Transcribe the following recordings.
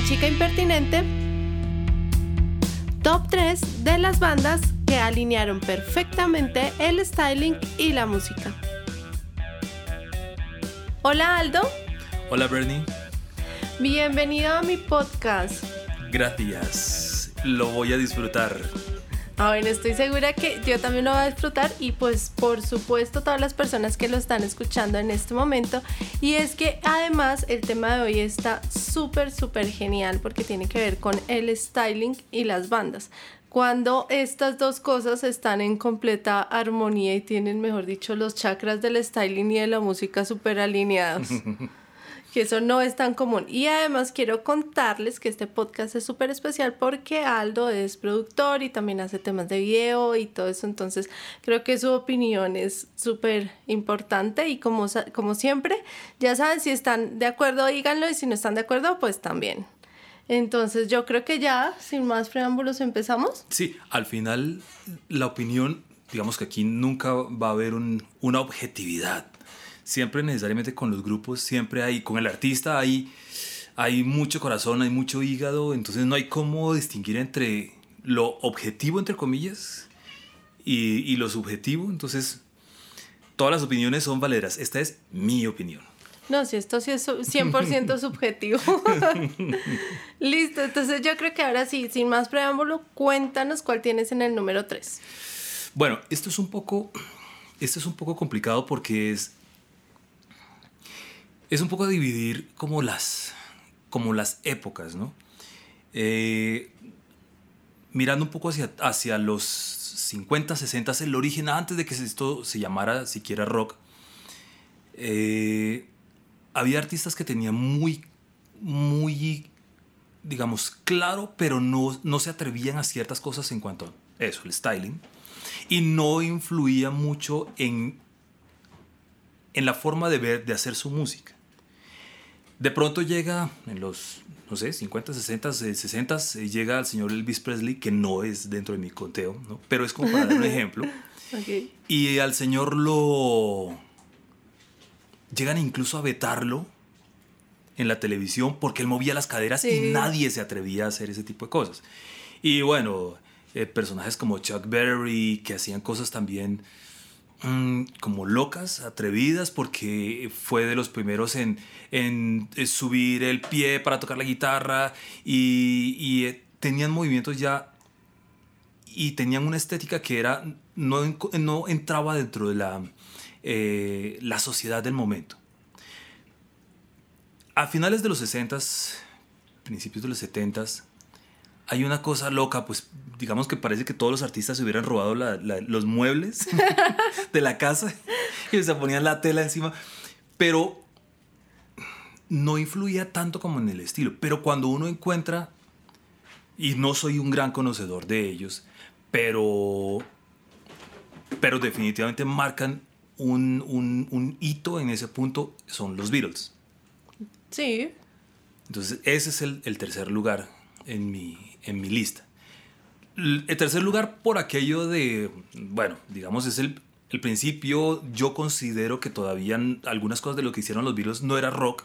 en Chica Impertinente top 3 de las bandas que alinearon perfectamente el styling y la música. Hola Aldo. Hola Bernie. Bienvenido a mi podcast. Gracias. Lo voy a disfrutar. Ah, bueno, estoy segura que yo también lo voy a disfrutar y pues por supuesto todas las personas que lo están escuchando en este momento. Y es que además el tema de hoy está súper, súper genial porque tiene que ver con el styling y las bandas. Cuando estas dos cosas están en completa armonía y tienen, mejor dicho, los chakras del styling y de la música súper alineados. que eso no es tan común. Y además quiero contarles que este podcast es súper especial porque Aldo es productor y también hace temas de video y todo eso. Entonces creo que su opinión es súper importante y como, como siempre, ya saben, si están de acuerdo, díganlo y si no están de acuerdo, pues también. Entonces yo creo que ya, sin más preámbulos, empezamos. Sí, al final la opinión, digamos que aquí nunca va a haber una objetividad siempre necesariamente con los grupos, siempre hay, con el artista hay, hay mucho corazón, hay mucho hígado, entonces no hay cómo distinguir entre lo objetivo, entre comillas, y, y lo subjetivo, entonces todas las opiniones son valeras, esta es mi opinión. No, si esto sí es 100% subjetivo. Listo, entonces yo creo que ahora sí, sin más preámbulo, cuéntanos cuál tienes en el número 3. Bueno, esto es un poco, esto es un poco complicado porque es, es un poco dividir como las, como las épocas, ¿no? Eh, mirando un poco hacia, hacia los 50, 60, el origen antes de que esto se llamara siquiera rock, eh, había artistas que tenían muy, muy, digamos, claro, pero no, no se atrevían a ciertas cosas en cuanto a eso, el styling, y no influía mucho en, en la forma de ver, de hacer su música. De pronto llega en los, no sé, 50, 60, 60, llega el señor Elvis Presley, que no es dentro de mi conteo, ¿no? pero es como para dar un ejemplo. Y al señor lo... Llegan incluso a vetarlo en la televisión porque él movía las caderas y nadie se atrevía a hacer ese tipo de cosas. Y bueno, eh, personajes como Chuck Berry, que hacían cosas también Mm, como locas, atrevidas, porque fue de los primeros en, eh, subir el pie para tocar la guitarra y, y, eh, tenían movimientos ya y tenían una estética que era no, no entraba dentro de la, eh, la sociedad del momento. A finales de los 60s, principios de los 70s, hay una cosa loca, pues digamos que parece que todos los artistas se hubieran robado los muebles de la casa y se ponían la tela encima, pero no influía tanto como en el estilo. Pero cuando uno encuentra, y no soy un gran conocedor de ellos, pero, pero definitivamente marcan un, hito en ese punto, son los Beatles. Sí. Entonces ese es el, el tercer lugar en mi, en mi lista. El tercer lugar por aquello de, bueno, digamos, es el, el principio. Yo considero que todavía algunas cosas de lo que hicieron los Beatles no era rock,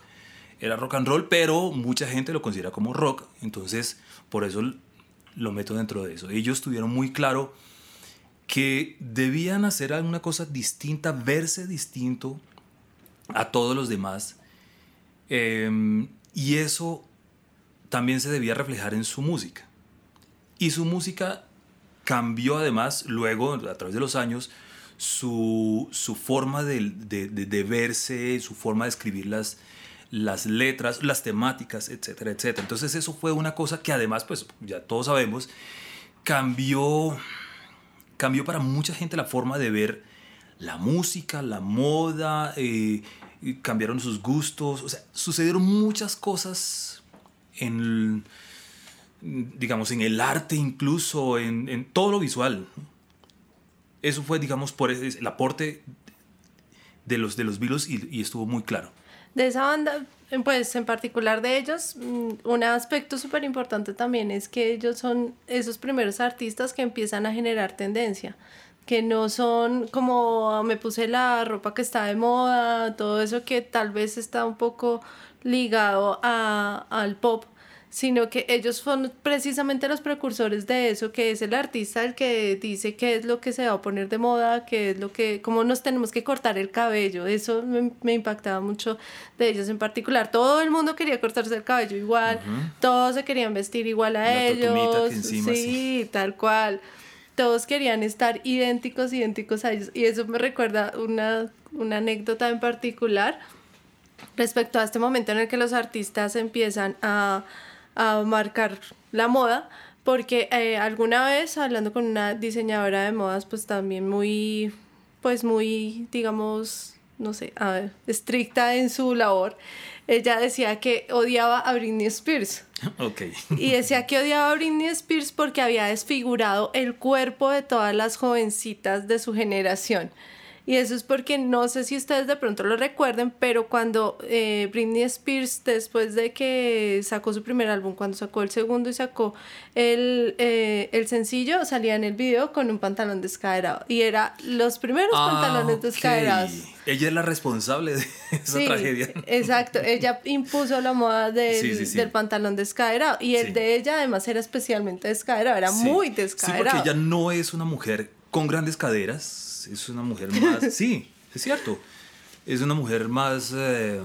era rock and roll, pero mucha gente lo considera como rock. Entonces, por eso lo meto dentro de eso. Ellos tuvieron muy claro que debían hacer alguna cosa distinta, verse distinto a todos los demás. Em, y eso también se debía reflejar en su música. Y su música cambió además luego, a través de los años, su, forma de, de, verse, su forma de escribir las, las letras, las temáticas, etcétera, etcétera. Entonces eso fue una cosa que además, pues ya todos sabemos, cambió, cambió para mucha gente la forma de ver la música, la moda, eh, cambiaron sus gustos, o sea, sucedieron muchas cosas en digamos, en el arte incluso, en, todo lo visual. Eso fue, digamos, por el aporte de los, de los Beatles y, y estuvo muy claro. De esa banda, pues en particular de ellos, mm, un aspecto súper importante también es que ellos son esos primeros artistas que empiezan a generar tendencia, que no son como ah, me puse la ropa que está de moda, todo eso que tal vez está un poco ligado a, al pop, sino que ellos son precisamente los precursores de eso, que es el artista el que dice qué es lo que se va a poner de moda, qué es lo que, cómo nos tenemos que cortar el cabello. Eso me, impactaba mucho de ellos en particular. Todo el mundo quería cortarse el cabello igual, todos se querían vestir igual a ellos. sí, tal cual todos querían estar idénticos, idénticos a ellos. Y eso me recuerda una, una anécdota en particular respecto a este momento en el que los artistas empiezan a, a marcar la moda, porque eh, alguna vez hablando con una diseñadora de modas, pues también muy, pues muy, digamos, no sé, estricta en su labor, ella decía que odiaba a Britney Spears. Ok. Y decía que odiaba a Britney Spears porque había desfigurado el cuerpo de todas las jovencitas de su generación. Y eso es porque no sé si ustedes de pronto lo recuerden, pero cuando eh, Britney Spears, después de que sacó su primer álbum, cuando sacó el segundo y sacó el, eh, el sencillo, salía en el video con un pantalón descaderado. Y era los primeros ah, pantalones descaderados. Ella es la responsable de esa tragedia. Exacto, ella impuso la moda del, del pantalón descaderado. Y el de ella además era especialmente descaderado, era muy descaderado. Sí, porque ella no es una mujer con grandes caderas es una mujer más, sí, es cierto, es una mujer más, eh,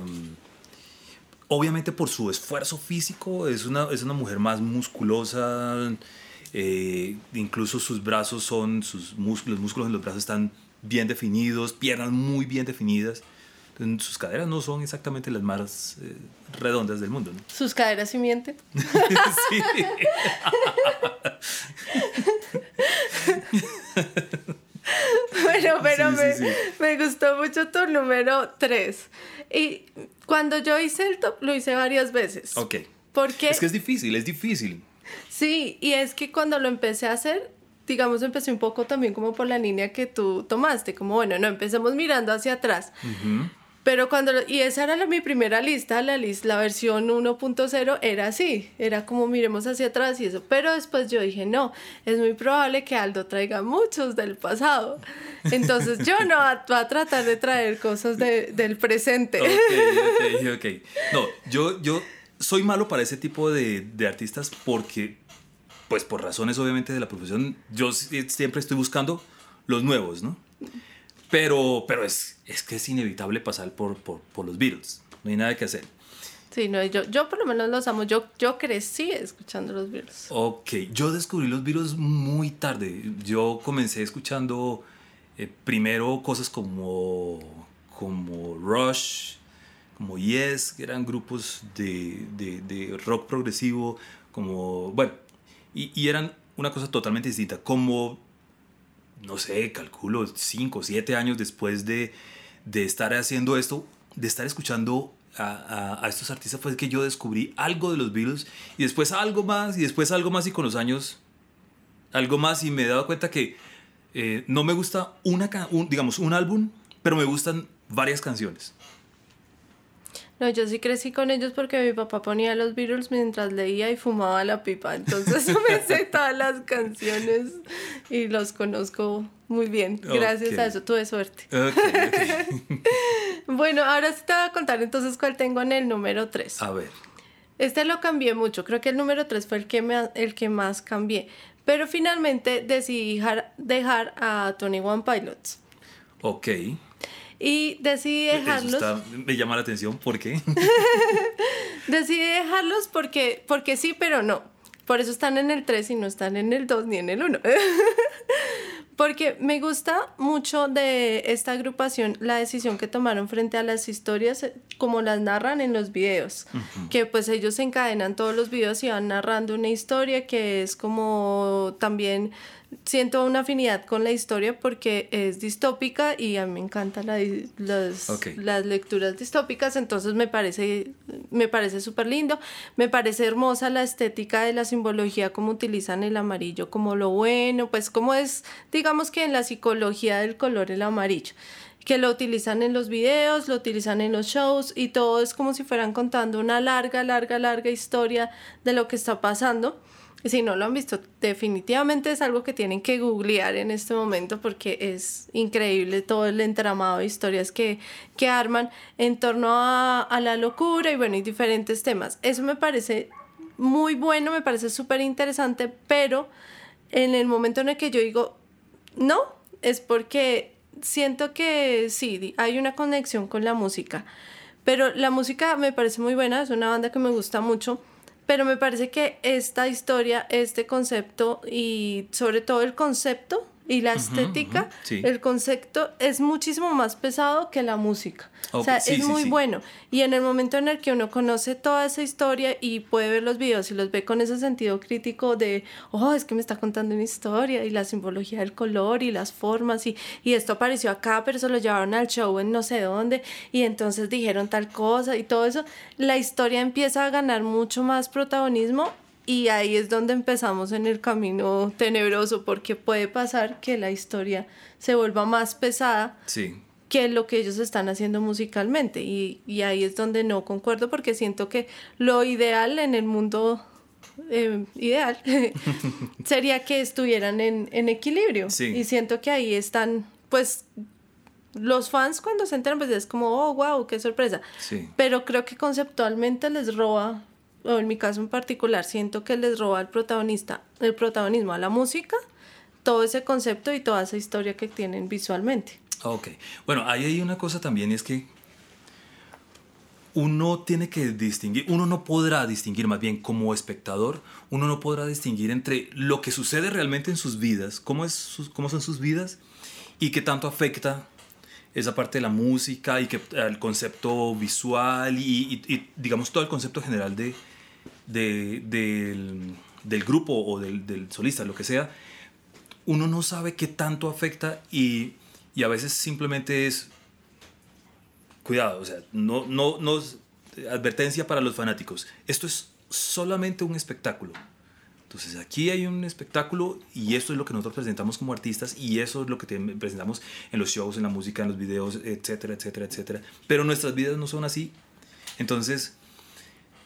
obviamente por su esfuerzo físico, es una, es una mujer más musculosa, eh, incluso sus brazos son, sus músculos, los músculos en los brazos están bien definidos, piernas muy bien definidas. sus caderas no son exactamente las más eh, redondas del mundo. ¿Sus caderas sí mienten? sí. bueno, pero me, gustó mucho tu número 3. Y cuando yo hice el top, lo hice varias veces. Ok. Porque... Es que es difícil, es difícil. Sí, y es que cuando lo empecé a hacer, digamos, empecé un poco también como por la línea que tú tomaste, como bueno, no, empecemos mirando hacia atrás. Pero cuando, y esa era mi primera lista, la, lista, la versión 1.0 era así, era como miremos hacia atrás y eso. Pero después yo dije, no, es muy probable que Aldo traiga muchos del pasado. Entonces yo no voy a tratar de traer cosas del presente. Ok, ok, ok. No, yo, yo soy malo para ese tipo de, de artistas porque, pues por razones obviamente de la profesión, yo siempre estoy buscando los nuevos, ¿no? Pero, pero es, es que es inevitable pasar por, por, por, los Beatles. No hay nada que hacer. Sí, no, yo, yo por lo menos los amo. Yo, yo crecí escuchando los Beatles. Ok, yo descubrí los Beatles muy tarde. Yo comencé escuchando eh, primero cosas como, como Rush, como Yes, que eran grupos de, de, de rock progresivo, como, bueno, y, y eran una cosa totalmente distinta. Como no sé, calculo, cinco o siete años después de, de, estar haciendo esto, de estar escuchando a, a, estos artistas, fue que yo descubrí algo de los Beatles y después algo más y después algo más y con los años algo más y me he dado cuenta que eh, no me gusta una, digamos, un álbum, pero me gustan varias canciones. No, yo sí crecí con ellos porque mi papá ponía los Beatles mientras leía y fumaba la pipa. Entonces me sé todas las canciones y los conozco muy bien. Gracias a eso tuve suerte. bueno, ahora sí te voy a contar entonces cuál tengo en el número 3. A ver. Este lo cambié mucho. Creo que el número 3 fue el que, me, el que más cambié. Pero finalmente decidí dejar, dejar a Tony One Pilots. Ok. Y decidí dejarlos. me llama la atención, ¿por qué? decidí dejarlos porque, porque sí, pero no. Por eso están en el 3 y no están en el 2 ni en el 1. porque me gusta mucho de esta agrupación la decisión que tomaron frente a las historias eh, como las narran en los videos. Que pues ellos encadenan todos los videos y van narrando una historia que es como también siento una afinidad con la historia porque es distópica y a mí me encantan las, las lecturas distópicas, entonces me parece me parece súper lindo, me parece hermosa la estética de la simbología, como utilizan el amarillo como lo bueno, pues como es, digamos que en la psicología del color el amarillo que lo utilizan en los videos, lo utilizan en los shows y todo es como si fueran contando una larga, larga, larga historia de lo que está pasando. Si no lo han visto, definitivamente es algo que tienen que googlear en este momento porque es increíble todo el entramado de historias que, que arman en torno a, a la locura y bueno, y diferentes temas. Eso me parece muy bueno, me parece súper interesante, pero en el momento en el que yo digo, no, es porque siento que sí, hay una conexión con la música, pero la música me parece muy buena, es una banda que me gusta mucho, pero me parece que esta historia, este concepto y sobre todo el concepto y la estética, el concepto es muchísimo más pesado que la música. o sea, es muy bueno. Y en el momento en el que uno conoce toda esa historia y puede ver los videos y los ve con ese sentido crítico de, oh, es que me está contando una historia y la simbología del color y las formas y, y esto apareció acá, pero se lo llevaron al show en no sé dónde y entonces dijeron tal cosa y todo eso, la historia empieza a ganar mucho más protagonismo y ahí es donde empezamos en el camino tenebroso, porque puede pasar que la historia se vuelva más pesada que lo que ellos están haciendo musicalmente. Y, ahí es donde no concuerdo, porque siento que lo ideal en el mundo eh, ideal sería que estuvieran en, equilibrio. Y siento que ahí están, pues, los fans cuando se enteran, pues es como, oh, wow, qué sorpresa. Pero creo que conceptualmente les roba o en mi caso en particular, siento que les roba el protagonista, el protagonismo a la música, todo ese concepto y toda esa historia que tienen visualmente. Ok, bueno, ahí hay una cosa también, es que uno tiene que distinguir, uno no podrá distinguir, más bien como espectador, uno no podrá distinguir entre lo que sucede realmente en sus vidas, cómo, es cómo son sus vidas y qué tanto afecta esa parte de la música y que el concepto visual y digamos todo el concepto general de, del, grupo o del, solista, lo que sea, uno no sabe qué tanto afecta y, a veces simplemente es cuidado, o sea, no, no, no, advertencia para los fanáticos. Esto es solamente un espectáculo. Entonces aquí hay un espectáculo y esto es lo que nosotros presentamos como artistas y eso es lo que presentamos en los shows, en la música, en los videos, etcétera, etcétera, etcétera. Pero nuestras vidas no son así. Entonces,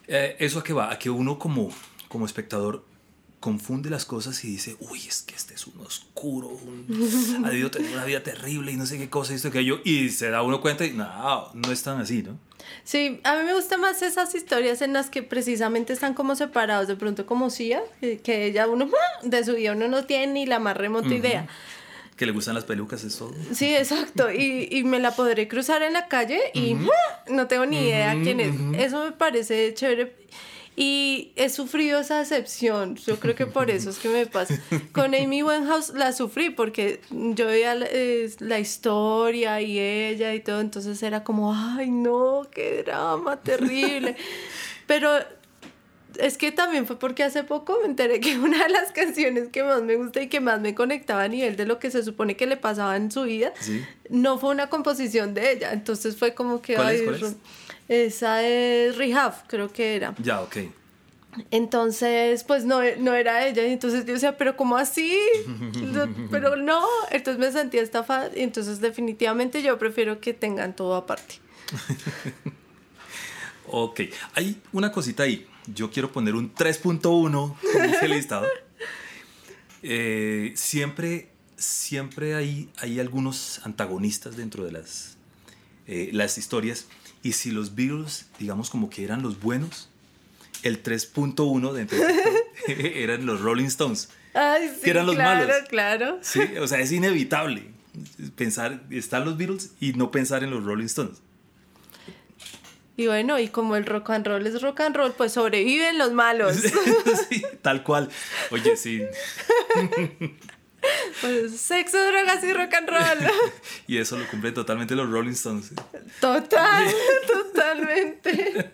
eh, ¿Eso a qué va? A que uno como, como espectador confunde las cosas y dice, uy, es que este es un oscuro, un, ha debido tener una vida terrible y no sé qué cosa, esto que yo, y se da uno cuenta y no, no es tan así, ¿no? Sí, a mí me gustan más esas historias en las que precisamente están como separados, de pronto como Sia, que, ella uno de su vida uno no tiene ni la más remota idea que le gustan las pelucas, es todo. Sí, exacto. Y, y me la podré cruzar en la calle y no tengo ni idea quién es. Eso me parece chévere. Y he sufrido esa decepción. Yo creo que por eso es que me pasa. Con Amy Winehouse la sufrí porque yo veía la historia y ella y todo. Entonces era como, ay, no, qué drama terrible. Pero es que también fue porque hace poco me enteré que una de las canciones que más me gusta y que más me conectaba a nivel de lo que se supone que le pasaba en su vida, no fue una composición de ella. Entonces fue como que... ¿Cuál es, Esa es Rehab, creo que era. Ya, ok. Entonces, pues no, no era ella. Entonces yo decía, pero ¿cómo así? pero no. Entonces me sentía estafada. Y entonces definitivamente yo prefiero que tengan todo aparte. ok. Hay una cosita ahí yo quiero poner un 3.1 en ese listado. Eh, siempre, siempre hay, hay algunos antagonistas dentro de las, eh, las historias. Y si los Beatles, digamos como que eran los buenos, el 3.1 dentro de eran los Rolling Stones. Ay, sí, que eran los claro, malos. Claro, Sí, o sea, es inevitable pensar, están los Beatles y no pensar en los Rolling Stones. Y bueno, y como el rock and roll es rock and roll, pues sobreviven los malos. sí, tal cual. Oye, sí. Pues sexo, drogas y rock and roll. y eso lo cumplen totalmente los Rolling Stones. Total, totalmente.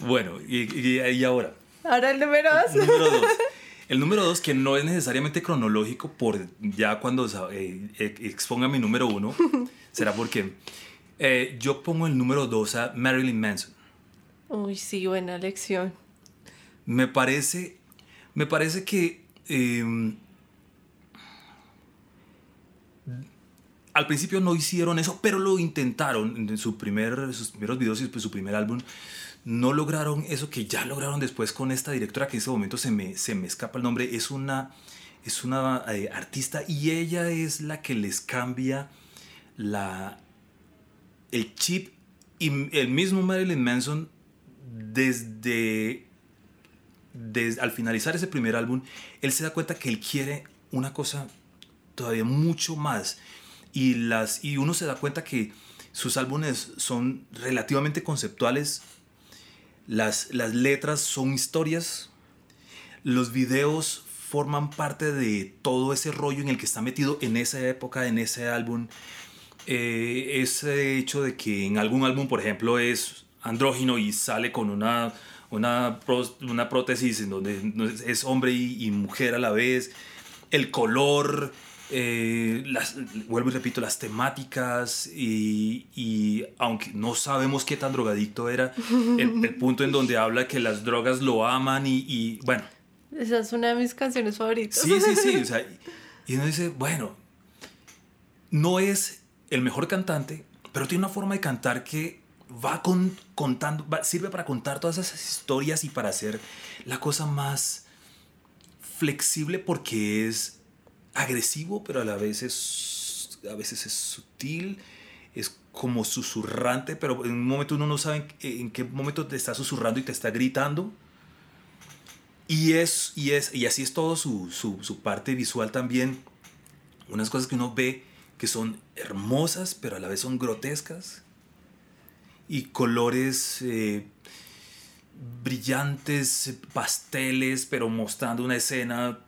bueno, y, y, ahora. Ahora el número dos. El número dos. El número dos, que no es necesariamente cronológico, por ya cuando eh, exponga mi número uno, será porque eh, yo pongo el número 2 a Marilyn Manson. Uy, sí, buena lección. Me parece, me parece que em, al principio no hicieron eso, pero lo intentaron en su primer, sus primeros videos y pues, su primer álbum. No lograron eso que ya lograron después con esta directora que en ese momento se me, se me escapa el nombre. Es una, es una eh, artista y ella es la que les cambia la, el chip y el mismo Marilyn Manson desde, desde al finalizar ese primer álbum, él se da cuenta que él quiere una cosa todavía mucho más. Y, las, y uno se da cuenta que sus álbumes son relativamente conceptuales, las, las letras son historias, los videos forman parte de todo ese rollo en el que está metido en esa época, en ese álbum. Eh, ese hecho de que en algún álbum, por ejemplo, es andrógino y sale con una, una, una prótesis en donde es hombre y, y mujer a la vez, el color, eh, las, vuelvo y repito, las temáticas y, y, aunque no sabemos qué tan drogadicto era, el, punto en donde habla que las drogas lo aman y, y, bueno. Esa es una de mis canciones favoritas. Sí, sí, sí. O sea, y uno dice, bueno, no es el mejor cantante, pero tiene una forma de cantar que va con, contando, sirve para contar todas esas historias y para hacer la cosa más flexible porque es agresivo, pero a la vez es, a veces es sutil, es como susurrante, pero en un momento uno no sabe en, qué momento te está susurrando y te está gritando. Y, es, y, es, y así es todo su, su, su parte visual también. Unas cosas que uno ve que son hermosas, pero a la vez son grotescas. Y colores eh, brillantes, pasteles, pero mostrando una escena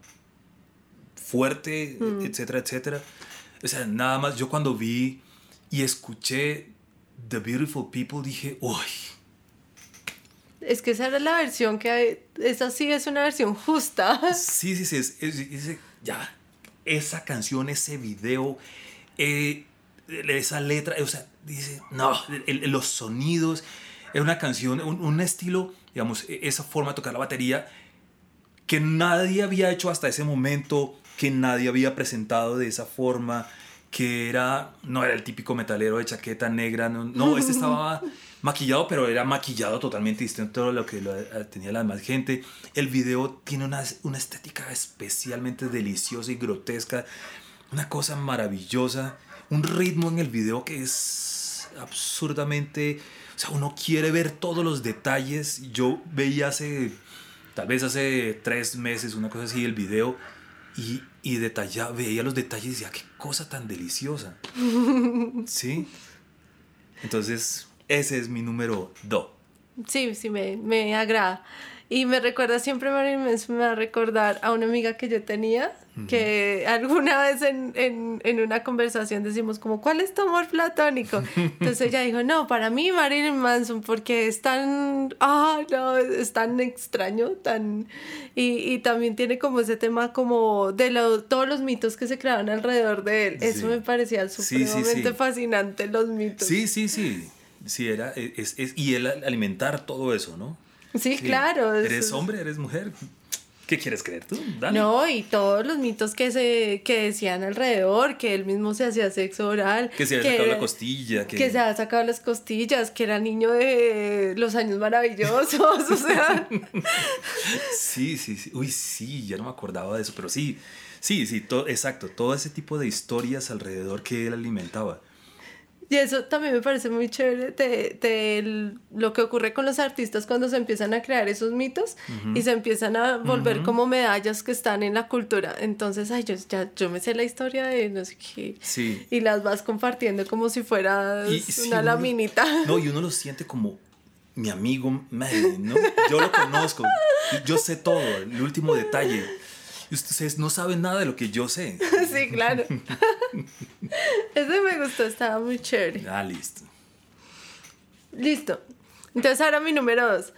fuerte, mm. etcétera, etcétera. O sea, nada más yo cuando vi y escuché The Beautiful People dije, uy. Es que esa era la versión que hay, esa sí es una versión justa. Sí, sí, sí, es, ya, esa canción, ese video, eh, esa letra, o sea, dice, no, los sonidos, es una canción, un, un, estilo, digamos, e, esa forma de tocar la batería que nadie había hecho hasta ese momento, que nadie había presentado de esa forma, que era, no era el típico metalero de chaqueta negra, no, este estaba maquillado, pero era maquillado totalmente distinto a lo que eh, tenía la demás gente. El video tiene una, una estética especialmente deliciosa y grotesca, una cosa maravillosa, un ritmo en el video que es absurdamente, o sea, uno quiere ver todos los detalles. Yo veía hace, tal vez hace tres meses, una cosa así, el video y, y detallaba, veía los detalles y decía, qué cosa tan deliciosa. ¿Sí? Entonces, ese es mi número dos. Sí, sí, me, me agrada. Y me recuerda siempre, Marilyn me va a recordar a una amiga que yo tenía, que alguna vez en, en, en, una conversación decimos como, ¿cuál es tu amor platónico? Entonces ella dijo, no, para mí Marilyn Manson, porque es tan, ah, no, es tan extraño, tan... Y, y también tiene como ese tema como de lo, todos los mitos que se creaban alrededor de él. Eso me parecía supremamente fascinante, los mitos. Sí, sí, sí. Sí, era, es, es, y el alimentar todo eso, ¿no? Sí, claro. Eres hombre, eres mujer. ¿Qué quieres creer tú? No, y todos los mitos que se que decían alrededor, que él mismo se hacía sexo oral. Que se había sacado la costilla. Que... se había sacado las costillas, que era niño de los años maravillosos, o sea. sí, sí, sí. Uy, sí, ya no me acordaba de eso, pero sí, sí, sí, todo, exacto. Todo ese tipo de historias alrededor que él alimentaba. Y eso también me parece muy chévere de, lo que ocurre con los artistas cuando se empiezan a crear esos mitos y se empiezan a volver como medallas que están en la cultura. Entonces, ay, yo, ya, yo me sé la historia de no sé qué. Sí. Y las vas compartiendo como si fueras una laminita. No, y uno lo siente como mi amigo ¿no? Yo lo conozco, yo sé todo, el último detalle ustedes no saben nada de lo que yo sé. sí, claro. Ese me gustó, estaba muy chévere. Ah, listo. Listo. Entonces ahora mi número dos.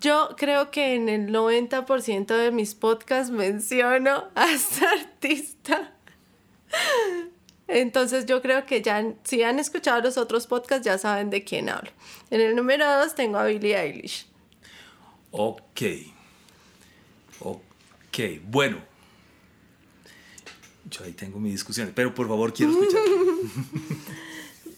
Yo creo que en el 90% de mis podcasts menciono a esta artista. Entonces yo creo que ya, si han escuchado los otros podcasts, ya saben de quién hablo. En el número dos tengo a Billie Eilish. Ok. Ok, bueno, yo ahí tengo mi discusión, pero por favor quiero escuchar.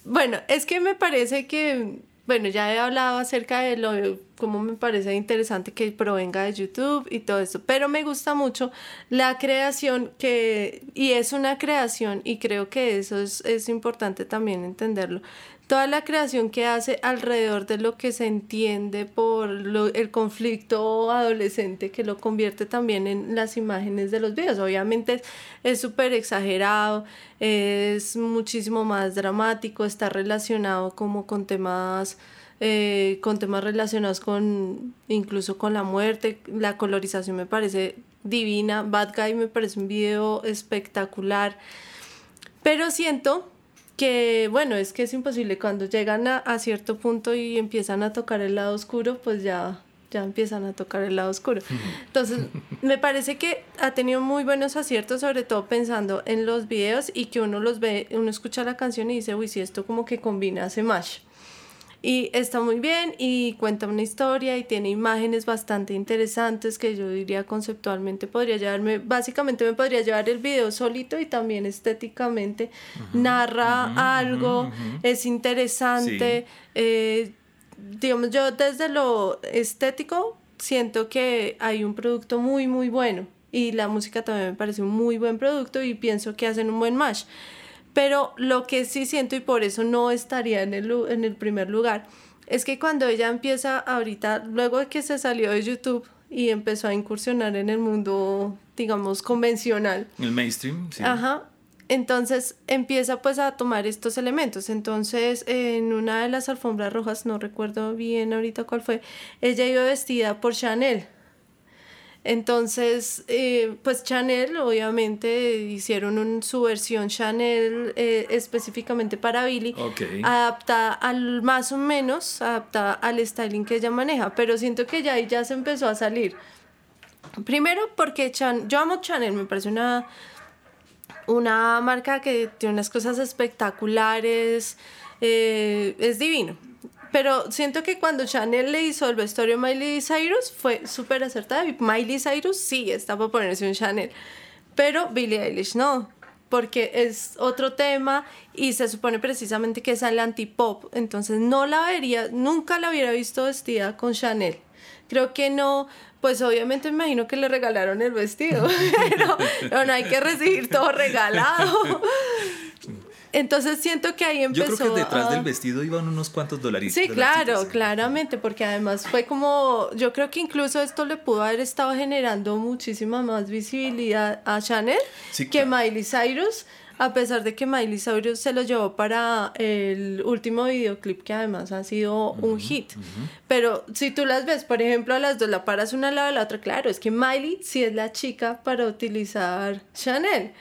bueno, es que me parece que, bueno, ya he hablado acerca de lo, cómo me parece interesante que provenga de YouTube y todo eso, pero me gusta mucho la creación que, y es una creación, y creo que eso es, es importante también entenderlo, toda la creación que hace alrededor de lo que se entiende por el conflicto adolescente que lo convierte también en las imágenes de los videos. Obviamente es súper exagerado, es muchísimo más dramático, está relacionado como con temas... Eh, con temas relacionados con incluso con la muerte, la colorización me parece divina, Bad Guy me parece un video espectacular, pero siento que bueno, es que es imposible cuando llegan a, cierto punto y empiezan a tocar el lado oscuro, pues ya ya empiezan a tocar el lado oscuro. Entonces, me parece que ha tenido muy buenos aciertos, sobre todo pensando en los videos y que uno los ve, uno escucha la canción y dice, uy, si esto como que combina hace más. Y está muy bien y cuenta una historia y tiene imágenes bastante interesantes que yo diría conceptualmente podría llevarme, básicamente me podría llevar el video solito y también estéticamente narra algo, es interesante. Eh, digamos, yo desde lo estético siento que hay un producto muy, muy bueno y la música también me parece un muy buen producto y pienso que hacen un buen match. Pero lo que sí siento y por eso no estaría en el, en el primer lugar es que cuando ella empieza ahorita, luego de que se salió de YouTube y empezó a incursionar en el mundo, digamos, convencional. El mainstream, sí. Ajá. Entonces empieza pues a tomar estos elementos. Entonces en una de las alfombras rojas, no recuerdo bien ahorita cuál fue, ella iba vestida por Chanel. Entonces, eh, pues Chanel, obviamente, hicieron su versión Chanel eh, específicamente para Billy, adaptada al más o menos, adaptada al styling que ella maneja, pero siento que ya ahí ya se empezó a salir. Primero porque Chan yo amo Chanel, me parece una, una marca que tiene unas cosas espectaculares, eh, es divino. Pero siento que cuando Chanel le hizo el vestuario a Miley Cyrus fue súper acertada. Y Miley Cyrus sí está para ponerse un Chanel. Pero Billie Eilish no. Porque es otro tema y se supone precisamente que es el antipop. Entonces no la vería, nunca la hubiera visto vestida con Chanel. Creo que no, pues obviamente me imagino que le regalaron el vestido, pero no hay que recibir todo regalado. Entonces siento que ahí empezó. Yo creo que detrás del vestido iban unos cuantos dolaritos. Sí, claro, claramente, porque además fue como. Yo creo que incluso esto le pudo haber estado generando muchísima más visibilidad a Chanel que Miley Cyrus, a pesar de que Miley Cyrus se lo llevó para el último videoclip, que además ha sido un hit. Pero si tú las ves, por ejemplo, a las dos la paras una al lado de la otra, claro, es que Miley sí es la chica para utilizar Chanel.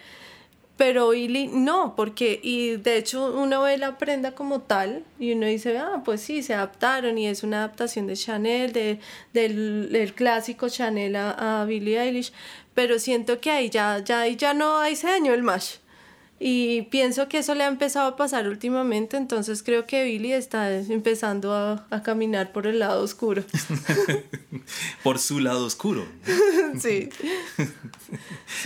Pero Billy no, porque, y de hecho uno ve la prenda como tal y uno dice, ah, pues sí, se adaptaron y es una adaptación de Chanel, de, del, clásico Chanel a, a, Billie Eilish, pero siento que ahí ya, ya, ya no hay ese daño el mash. Y pienso que eso le ha empezado a pasar últimamente, entonces creo que Billy está empezando a, a caminar por el lado oscuro. por su lado oscuro. sí.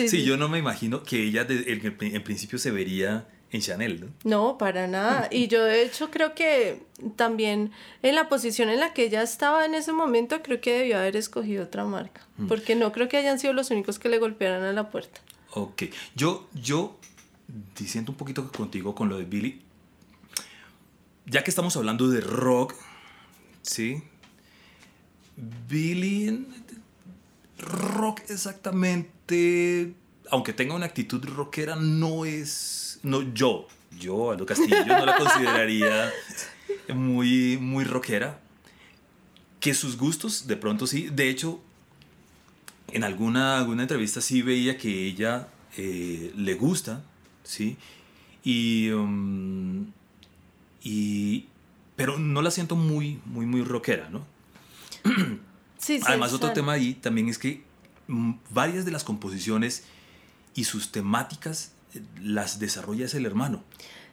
sí. yo no me imagino que ella en, principio se vería en Chanel, ¿no? No, para nada. Y yo de hecho creo que también en la posición en la que ella estaba en ese momento, creo que debió haber escogido otra marca. Mm. Porque no creo que hayan sido los únicos que le golpearan a la puerta. Ok. Yo, yo diciendo un poquito contigo con lo de Billy, ya que estamos hablando de rock, ¿sí? Billy, rock exactamente, aunque tenga una actitud rockera, no es, no yo, yo, Aldo Castillo, no la consideraría muy, muy rockera. Que sus gustos, de pronto sí, de hecho, en alguna, alguna entrevista sí veía que ella eh, le gusta ¿sí? Um, y, pero no la siento muy, muy, muy rockera, ¿no? Sí, Además, otro tema ahí también es que mm, varias de las composiciones y sus temáticas eh, las desarrolla es el hermano.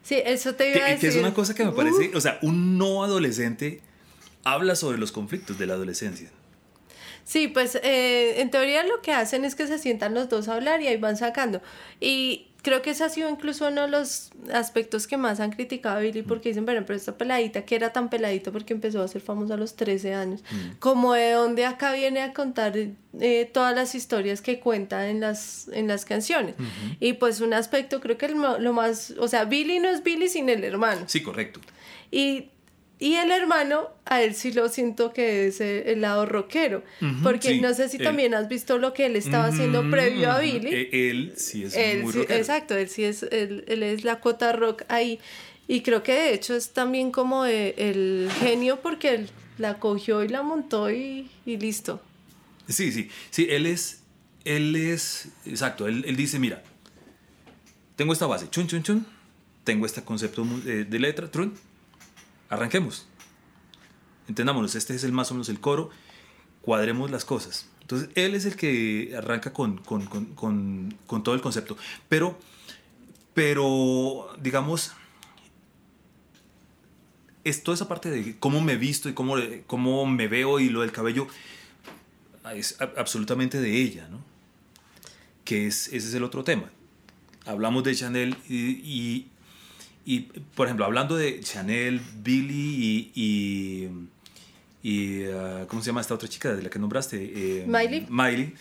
Sí, eso te iba a decir. Que es una cosa que me parece, o sea, un no adolescente habla sobre los conflictos de la adolescencia. Sí, pues eh, en teoría lo que hacen es que se sientan los dos a hablar y ahí van sacando. Y creo que ese ha sido incluso uno de los aspectos que más han criticado a Billy porque dicen, bueno, pero esta peladita que era tan peladita porque empezó a ser famosa a los 13 años, mm. como de donde acá viene a contar eh, todas las historias que cuenta en las, en las canciones. Y pues un aspecto creo que lo más, o sea, Billy no es Billy sin el hermano. Sí, correcto. Y, y el hermano, a él sí lo siento que es el, lado rockero. porque no sé si también has visto lo que él estaba haciendo previo a Billy. E, él sí es muy rockero. Exacto, él sí es, él, es la cuota rock ahí. Y creo que de hecho es también como el, el genio porque él la cogió y la montó y, y listo. Sí, sí, sí, él es, él es, exacto, él, él dice, mira, tengo esta base, chun, chun, chun, tengo este concepto de, de letra, trun, arranquemos. Entendámonos, este es el más o menos el coro, cuadremos las cosas. Entonces, él es el que arranca con, con, con, con todo el concepto. Pero, pero, digamos, es toda esa parte de cómo me visto y cómo, cómo me veo y lo del cabello es absolutamente de ella, ¿no? Que es, ese es el otro tema. Hablamos de Chanel y, y, por ejemplo, hablando de Chanel, Billy y, y, uh, ¿cómo se llama esta otra chica de la que nombraste? Eh, Miley. Miley.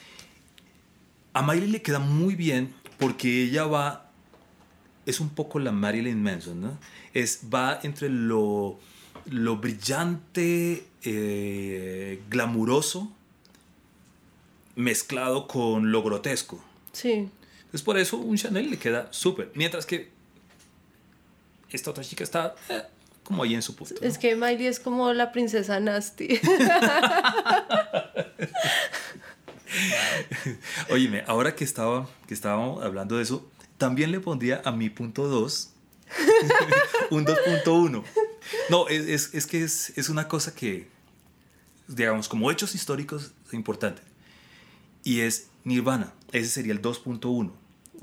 A Miley le queda muy bien porque ella va, es un poco la Marilyn Manson, ¿no? Es, va entre lo, lo brillante, eh, glamuroso, mezclado con lo grotesco. Sí. Entonces por eso un Chanel le queda súper. Mientras que esta otra chica está eh, como ahí en su punto. Es que Miley es como la princesa Nasty. Óyeme, ahora que, estaba, que estábamos hablando de eso, también le pondría a mi punto 2 un 2.1. No, es, es, que es, es una cosa que, digamos, como hechos históricos importantes y es Nirvana. Ese sería el 2.1.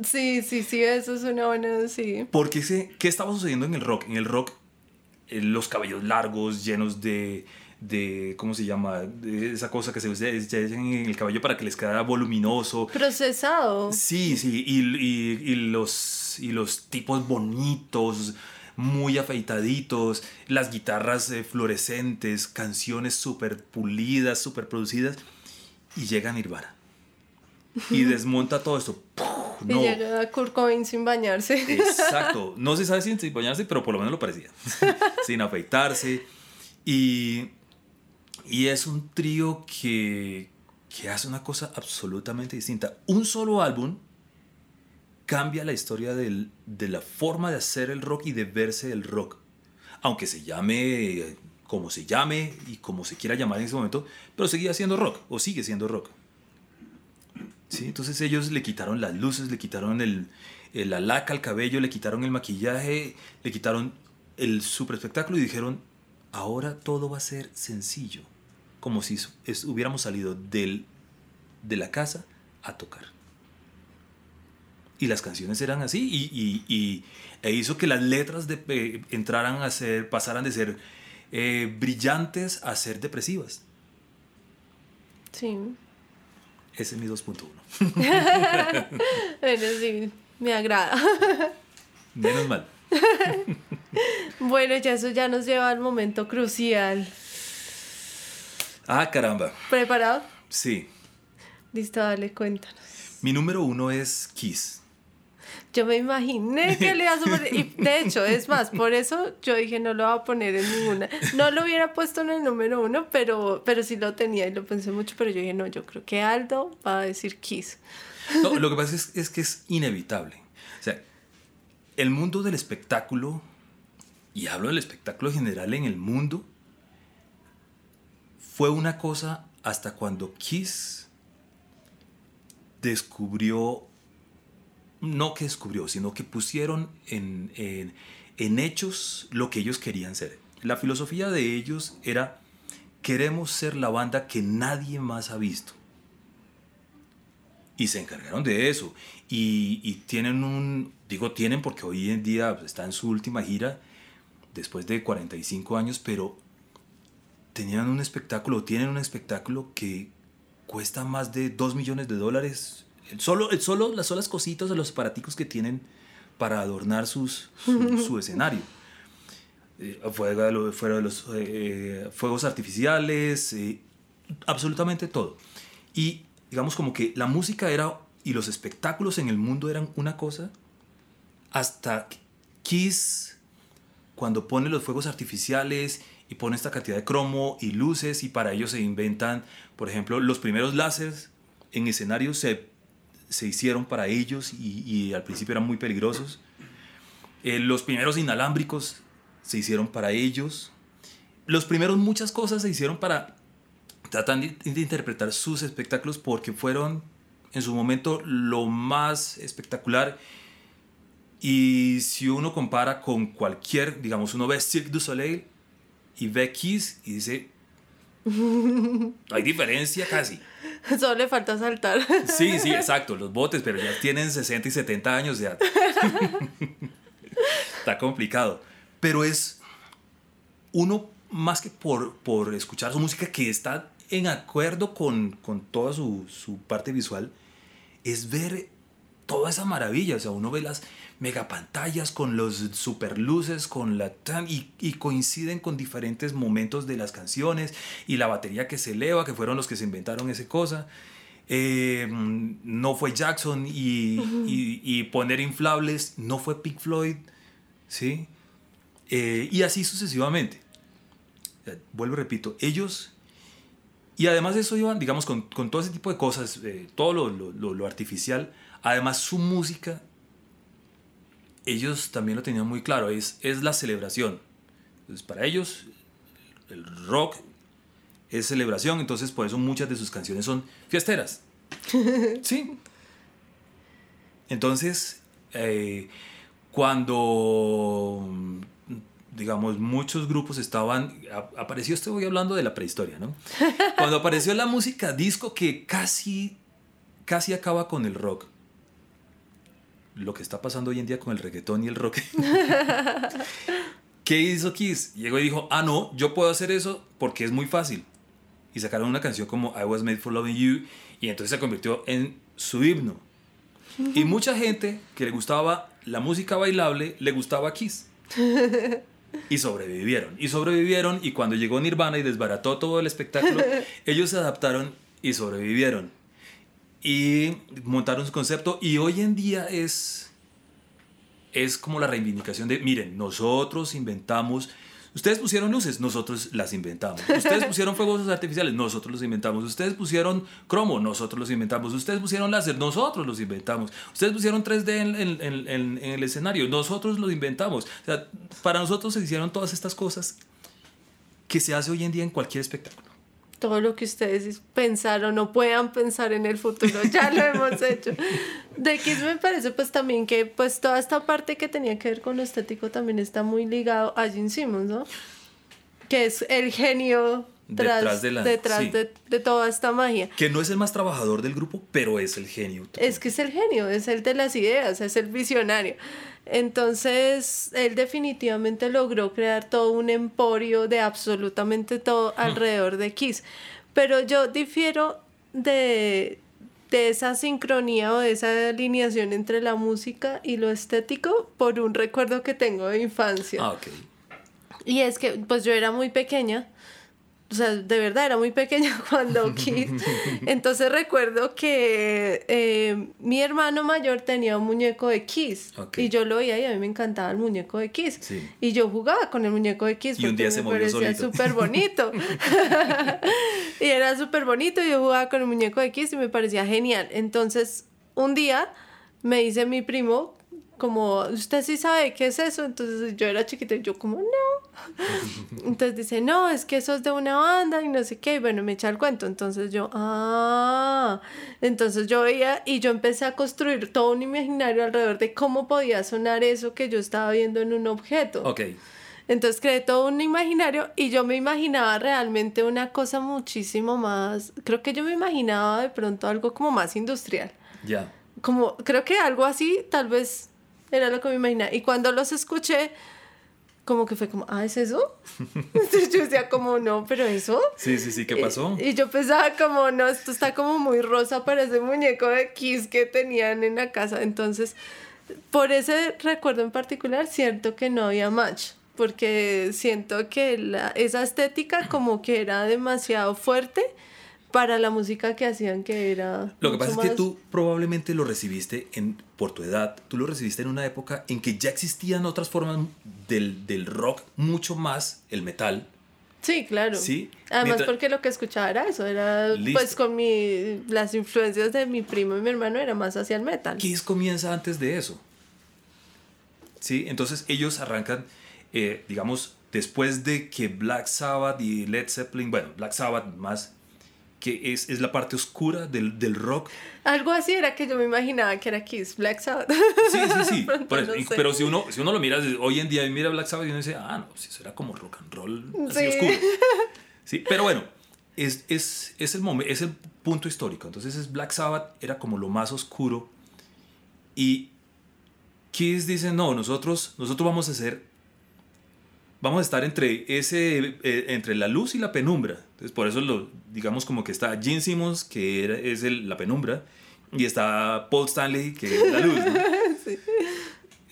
Sí, sí, sí, eso es una buena, sí. Porque ¿qué estaba sucediendo en el rock? En el rock, eh, los cabellos largos, llenos de, de ¿cómo se llama? De esa cosa que se usa en el cabello para que les quede voluminoso. Procesado. Sí, sí, y, y, los, y los tipos bonitos, muy afeitaditos, las guitarras eh, fluorescentes, canciones súper pulidas, súper producidas, y llega Nirvana y desmonta todo esto. No. Y llega Kurt Cobain sin bañarse. Exacto. No se sabe si sin bañarse, pero por lo menos lo parecía. sin afeitarse. Y, y es un trío que, que hace una cosa absolutamente distinta. Un solo álbum cambia la historia del, de la forma de hacer el rock y de verse el rock. Aunque se llame como se llame y como se quiera llamar en ese momento, pero seguía siendo rock o sigue siendo rock. Entonces ellos le quitaron las luces, le quitaron el, la laca al cabello, le quitaron el maquillaje, le quitaron el super espectáculo y dijeron, ahora todo va a ser sencillo, como si hubiéramos salido del, de la casa a tocar. Y las canciones eran así y, y, e hizo que las letras de, eh, entraran a ser, pasaran de ser eh, brillantes a ser depresivas. Sí. Ese es mi 2.1. bueno, sí, me agrada. Menos mal. bueno, ya eso ya nos lleva al momento crucial. Ah, caramba. ¿Preparado? Sí. Listo, dale, cuéntanos. Mi número uno es Kiss. Yo me imaginé que le iba a poner. Y de hecho, es más, por eso yo dije no lo voy a poner en ninguna. No lo hubiera puesto en el número uno, pero, pero sí lo tenía y lo pensé mucho. Pero yo dije, no, yo creo que Aldo va a decir Kiss. Lo que pasa es, es que es inevitable. O sea, el mundo del espectáculo, y hablo del espectáculo general en el mundo, fue una cosa hasta cuando Kiss descubrió no que descubrió, sino que pusieron en, en, hechos lo que ellos querían ser. La filosofía de ellos era, queremos ser la banda que nadie más ha visto. Y se encargaron de eso. Y, tienen un, digo tienen porque hoy en día pues, está en su última gira, después de 45 años, pero tenían un espectáculo, tienen un espectáculo que cuesta más de 2 millones de dólares solo, solo las solas cositas de los aparaticos que tienen para adornar sus, su, escenario. Eh, fuera, de los eh, fuegos artificiales, eh, absolutamente todo. Y digamos como que la música era y los espectáculos en el mundo eran una cosa hasta Kiss cuando pone los fuegos artificiales y pone esta cantidad de cromo y luces y para ello se inventan, por ejemplo, los primeros láseres en escenarios se, se hicieron para ellos y, y, al principio eran muy peligrosos. Eh, los primeros inalámbricos se hicieron para ellos. Los primeros muchas cosas se hicieron para tratar de, de interpretar sus espectáculos porque fueron en su momento lo más espectacular y si uno compara con cualquier, digamos, uno ve Cirque du Soleil y ve Kiss y dice, hay diferencia casi. Solo le falta saltar. Sí, sí, exacto, los botes, pero ya tienen 60 y 70 años ya. Está complicado. Pero es uno más que por, por escuchar su música que está en acuerdo con, con toda su, su parte visual, es ver toda esa maravilla. O sea, uno ve las megapantallas con los super luces, con la y, y, coinciden con diferentes momentos de las canciones y la batería que se eleva, que fueron los que se inventaron esa cosa. Eh, no fue Jackson y, y, y, poner inflables, no fue Pink Floyd, ¿sí? Eh, y así sucesivamente. Vuelvo y repito, ellos y además de eso iban, digamos, con, con, todo ese tipo de cosas, eh, todo lo, lo, lo, artificial, además su música, ellos también lo tenían muy claro, es, es la celebración. Entonces, para ellos, el rock es celebración, entonces por eso muchas de sus canciones son fiesteras. sí. Entonces, eh, cuando digamos, muchos grupos estaban, apareció, estoy hablando de la prehistoria, ¿no? Cuando apareció la música disco que casi, casi acaba con el rock. Lo que está pasando hoy en día con el reggaetón y el rock. ¿Qué hizo Kiss? Llegó y dijo, ah, no, yo puedo hacer eso porque es muy fácil. Y sacaron una canción como I Was Made for Loving You y entonces se convirtió en su himno. Y mucha gente que le gustaba la música bailable le gustaba Kiss. Y sobrevivieron. Y sobrevivieron y cuando llegó Nirvana y desbarató todo el espectáculo, ellos se adaptaron y sobrevivieron. Y montaron su concepto y hoy en día es, es como la reivindicación de, miren, nosotros inventamos Ustedes pusieron luces, nosotros las inventamos. Ustedes pusieron fuegos artificiales, nosotros los inventamos. Ustedes pusieron cromo, nosotros los inventamos. Ustedes pusieron láser, nosotros los inventamos. Ustedes pusieron 3D en, en, en, en el escenario, nosotros los inventamos. O sea, para nosotros se hicieron todas estas cosas que se hace hoy en día en cualquier espectáculo todo lo que ustedes pensaron o puedan pensar en el futuro, ya lo hemos hecho. De Kiss me parece pues también que pues toda esta parte que tenía que ver con lo estético también está muy ligado a Gene Simmons, ¿no? Que es el genio tras, detrás, de, la, detrás sí. de, de, toda esta magia. Que no es el más trabajador del grupo, pero es el genio. Es que es el genio, es el de las ideas, es el visionario. Entonces, él definitivamente logró crear todo un emporio de absolutamente todo alrededor de Kiss. Pero yo difiero de, de esa sincronía o de esa alineación entre la música y lo estético por un recuerdo que tengo de infancia. Ah. Y es que, pues yo era muy pequeña o sea, de verdad era muy pequeña cuando Kiss. Entonces recuerdo que eh, mi hermano mayor tenía un muñeco de Kiss. Okay. Y yo lo veía y a mí me encantaba el muñeco de Kiss. Sí. Y yo jugaba con el muñeco de Kiss. Y un día me movió parecía súper bonito. y era súper bonito. Y yo jugaba con el muñeco de Kiss y me parecía genial. Entonces, un día me dice mi primo, como, ¿usted sí sabe qué es eso? Entonces yo era chiquita y yo como, no. Entonces dice, no, es que eso es de una banda y no sé qué. Y bueno, me echa el cuento. Entonces yo, ah. Entonces yo veía y yo empecé a construir todo un imaginario alrededor de cómo podía sonar eso que yo estaba viendo en un objeto. Ok. Entonces creé todo un imaginario y yo me imaginaba realmente una cosa muchísimo más, creo que yo me imaginaba de pronto algo como más industrial. Ya. Yeah. Como, creo que algo así, tal vez era lo que me imaginaba. Y cuando los escuché, como que fue como, ah, ¿es eso? Entonces yo decía como, no, pero eso. Sí, sí, sí, ¿qué pasó? Y, y, yo pensaba como, no, esto está como muy rosa para ese muñeco de Kiss que tenían en la casa. Entonces, por ese recuerdo en particular, siento que no había match. Porque siento que la, esa estética como que era demasiado fuerte para la música que hacían que era... Lo que pasa es que tú probablemente lo recibiste en, por tu edad, tú lo recibiste en una época en que ya existían otras formas del, del rock, mucho más el metal. Sí, claro. Sí, Además mientras- porque lo que escuchaba era eso, era Listo. pues con mi, las influencias de mi primo y mi hermano era más hacia el metal. Kiss comienza antes de eso. ¿Sí? Entonces ellos arrancan, eh, digamos, después de que Black Sabbath y Led Zeppelin, bueno, Black Sabbath más, que es, es la parte oscura del, del rock. Algo así era que yo me imaginaba que era Kiss, Black Sabbath. Sí, sí, sí. No. Pero si uno, si uno lo mira hoy en día y mira Black Sabbath y uno dice, ah, no, si eso era como rock and roll así Sí. oscuro. Sí, pero bueno, es, es, es, el momen- es el punto histórico. Entonces es Black Sabbath era como lo más oscuro y Kiss dice, no, nosotros, nosotros vamos a hacer, vamos a estar entre, ese, eh, entre la luz y la penumbra. Entonces por eso lo, digamos como que está Gene Simmons, que era- es el- la penumbra, y está Paul Stanley, que es la luz. ¿no?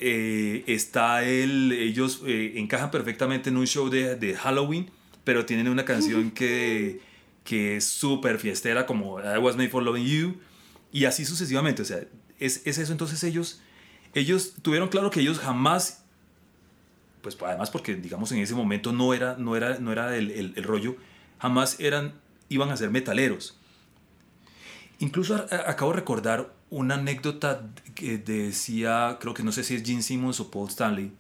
Eh, está él, ellos eh, encajan perfectamente en un show de, de Halloween, pero tienen una canción que, que es súper fiestera, como I Was Made for Loving You, y así sucesivamente. O sea, es, es eso. Entonces ellos, ellos tuvieron claro que ellos jamás, pues además porque digamos en ese momento no era, no era, no era el, el- el rollo, jamás eran, iban a ser metaleros. Incluso a- a- acabo de recordar una anécdota que decía, creo que no sé si es Gene Simmons o Paul Stanley.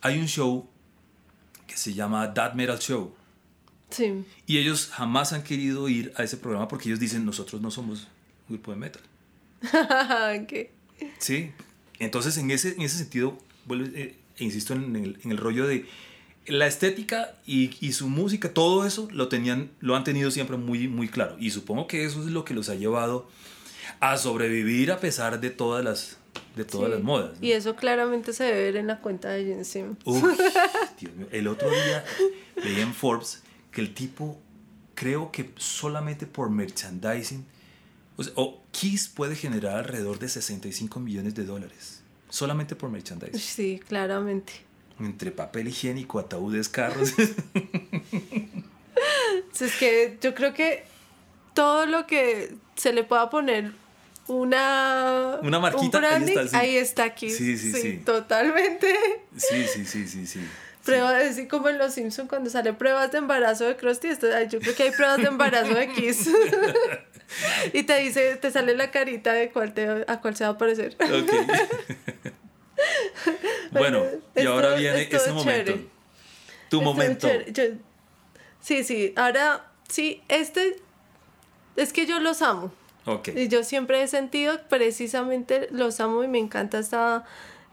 Hay un show que se llama That Metal Show. Sí. Y ellos jamás han querido ir a ese programa porque ellos dicen, nosotros no somos un grupo de metal. ¿Qué? Sí. Entonces, en ese, en ese sentido, vuelvo, eh, insisto en el, en el rollo de la estética y, y su música, todo eso lo, tenían, lo han tenido siempre muy, muy claro. Y supongo que eso es lo que los ha llevado a sobrevivir a pesar de todas las, de todas Sí. las modas. ¿no? Y eso claramente se debe ver en la cuenta de Gene Simmons. Uy, Dios mío. El otro día leí en Forbes que el tipo, creo que solamente por merchandising, o, sea, o Kiss puede generar alrededor de 65 millones de dólares. Solamente por merchandising. Sí, claramente. Entre papel higiénico, ataúdes, carros. Es que yo creo que todo lo que se le pueda poner una, Una marquita, un ahí está, sí. ahí está aquí. Sí, sí, sí. Totalmente. sí, sí, sí, sí, sí. Prueba, así como en Los Simpsons cuando sale pruebas de embarazo de Krusty, esto- yo creo que hay pruebas de embarazo de Kiss. y te dice, te sale la carita de cuál te, a cuál se va a parecer. Ok. Bueno, y ahora viene ese momento. chévere. Tu Estuvo momento. Yo- sí, sí, ahora sí, este es que yo los amo. Ok. Y yo siempre he sentido, precisamente los amo y me encanta esta,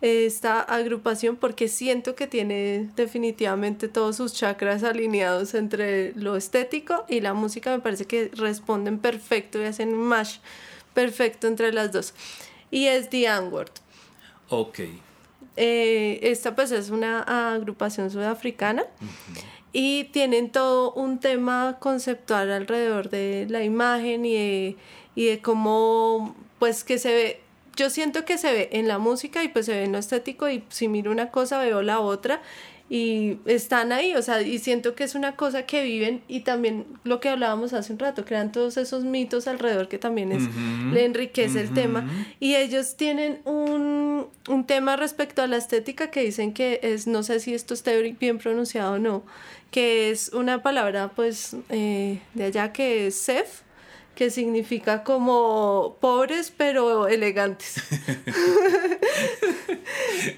esta agrupación porque siento que tiene definitivamente todos sus chakras alineados entre lo estético y la música. Me parece que responden perfecto y hacen un match perfecto entre las dos. Y es The N-Word. Ok. Eh, esta pues es una agrupación sudafricana y tienen todo un tema conceptual alrededor de la imagen y de, y de cómo pues que se ve yo siento que se ve en la música y pues se ve en lo estético y si miro una cosa veo la otra y están ahí, o sea, y siento que es una cosa que viven y también lo que hablábamos hace un rato, crean todos esos mitos alrededor que también es, Ujú, le enriquece el tema y ellos tienen un, un tema respecto a la estética que dicen que es, no sé si esto esté bien pronunciado o no, que es una palabra pues eh, de allá que es SEF, que significa como pobres pero elegantes.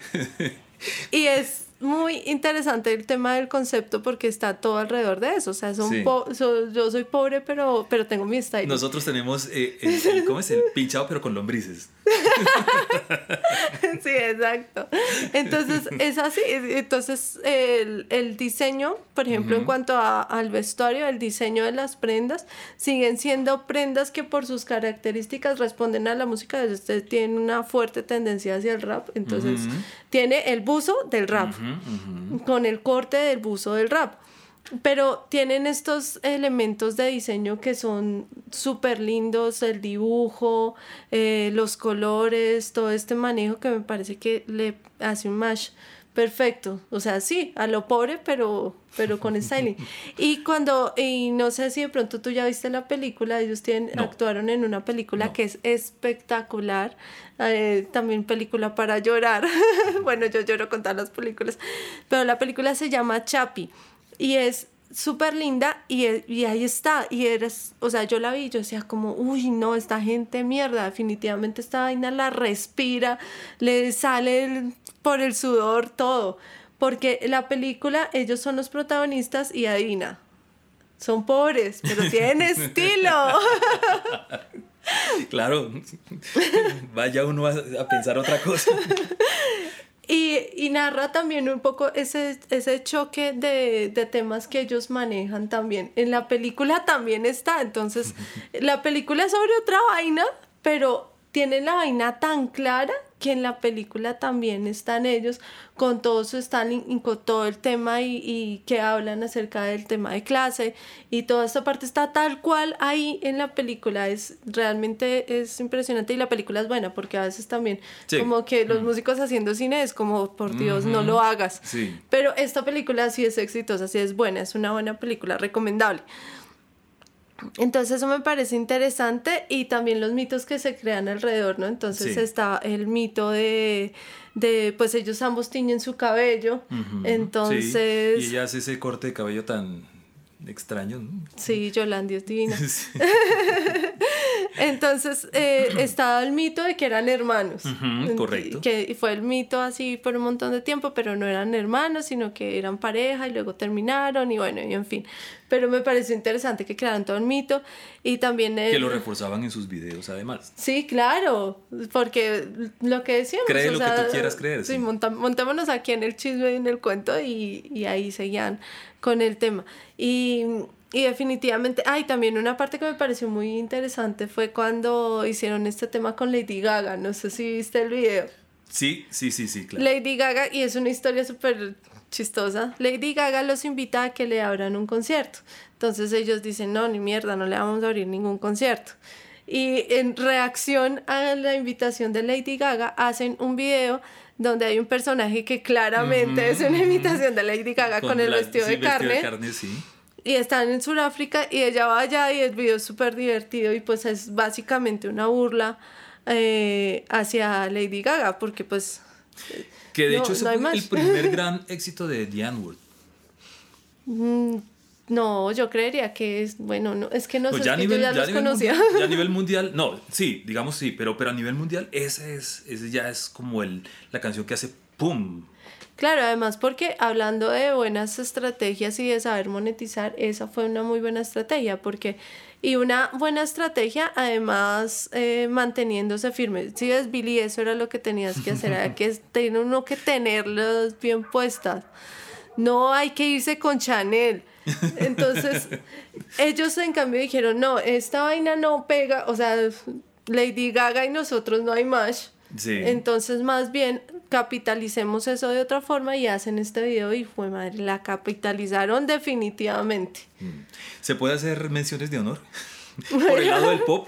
y es muy interesante el tema del concepto porque está todo alrededor de eso. O sea, son Sí. so- yo soy pobre pero, pero tengo mi style. Nosotros tenemos, eh, el, el- ¿cómo es? El pinchado, pero con lombrices. Sí, exacto. Entonces, es así. Entonces, el, el diseño, por ejemplo, en cuanto a- al vestuario, el diseño de las prendas, siguen siendo prendas que por sus características responden a la música. Usted tiene una fuerte tendencia hacia el rap. Entonces, tiene el buzo del rap con el corte del buzo del rap. Pero tienen estos elementos de diseño que son súper lindos, el dibujo, eh, los colores, todo este manejo que me parece que le hace un match perfecto. O sea, sí, a lo pobre, pero, pero con styling. y cuando, y no sé si de pronto tú ya viste la película, ellos tienen, actuaron en una película que es espectacular. Eh, también película para llorar. bueno, yo lloro con todas las películas. Pero la película se llama Chapi. Y es súper linda y, y, ahí está. Y eres, o sea, yo la vi yo decía como, uy, no, esta gente mierda, definitivamente esta vaina la respira, le sale por el sudor todo. Porque la película, ellos son los protagonistas y adivina, son pobres, pero tienen estilo. Claro, vaya uno a, a pensar otra cosa. Y, y, narra también un poco ese, ese choque de, de, temas que ellos manejan también. En la película también está. Entonces, la película es sobre otra vaina, pero tiene la vaina tan clara que en la película también están ellos con todo su Stalin y con todo el tema y, y, que hablan acerca del tema de clase y toda esta parte está tal cual ahí en la película. Es realmente es impresionante y la película es buena porque a veces también como que los músicos haciendo cine es como por Dios no lo hagas sí. pero esta película sí es exitosa sí es buena es una buena película recomendable entonces eso me parece interesante y también los mitos que se crean alrededor, ¿no? Entonces Sí. está el mito de, de, pues ellos ambos tiñen su cabello, entonces, sí, Y ella hace ese corte de cabello tan extraño, ¿no? sí, Yolanda es divina. Sí. Entonces eh, estaba el mito de que eran hermanos. Ujú, correcto. Y Que fue el mito así por un montón de tiempo, pero no eran hermanos, sino que eran pareja y luego terminaron y bueno, y en fin. Pero me pareció interesante que crearan todo el mito y también... Que el- lo reforzaban en sus videos, además. Sí, claro, porque lo que decíamos. Cree o lo que sea, tú quieras creer, Sí, sí. monta- montémonos aquí en el chisme y en el cuento y, y ahí seguían con el tema. Y, y definitivamente, ay, también una parte que me pareció muy interesante fue cuando hicieron este tema con Lady Gaga. No sé si viste el video. Sí, sí, sí, sí, claro. Lady Gaga, y es una historia súper chistosa. Lady Gaga los invita a que le abran un concierto. Entonces ellos dicen, no, ni mierda, no le vamos a abrir ningún concierto. Y en reacción a la invitación de Lady Gaga, hacen un video donde hay un personaje que claramente es una invitación de Lady Gaga con, el la- vestido, sí, de, carne, carne, sí. Y están en Sudáfrica y ella va allá y el video es súper divertido y pues es básicamente una burla eh, hacia Lady Gaga porque pues Que de No, hecho ese no fue más. el primer gran éxito de Diane Wood. Mm, No, yo creería que es, bueno, no, es que no Pues sé, ya, a es que nivel, yo ya, ya los nivel conocía. mundial, ya a nivel mundial, no, sí, digamos sí, pero, pero a nivel mundial ese es, ese ya es como el, la canción que hace ¡pum! Claro, además porque hablando de buenas estrategias y de saber monetizar, esa fue una muy buena estrategia, porque y una buena estrategia además eh, manteniéndose firme. Si es Billy, eso era lo que tenías que hacer, era que tiene uno que tenerlas bien puestas. No hay que irse con Chanel. Entonces, ellos en cambio dijeron, no, esta vaina no pega, o sea, Lady Gaga y nosotros no hay más. Sí. Entonces, más bien, capitalicemos eso de otra forma y hacen este video y fue madre, la capitalizaron definitivamente. ¿Se puede hacer menciones de honor? por el lado del pop,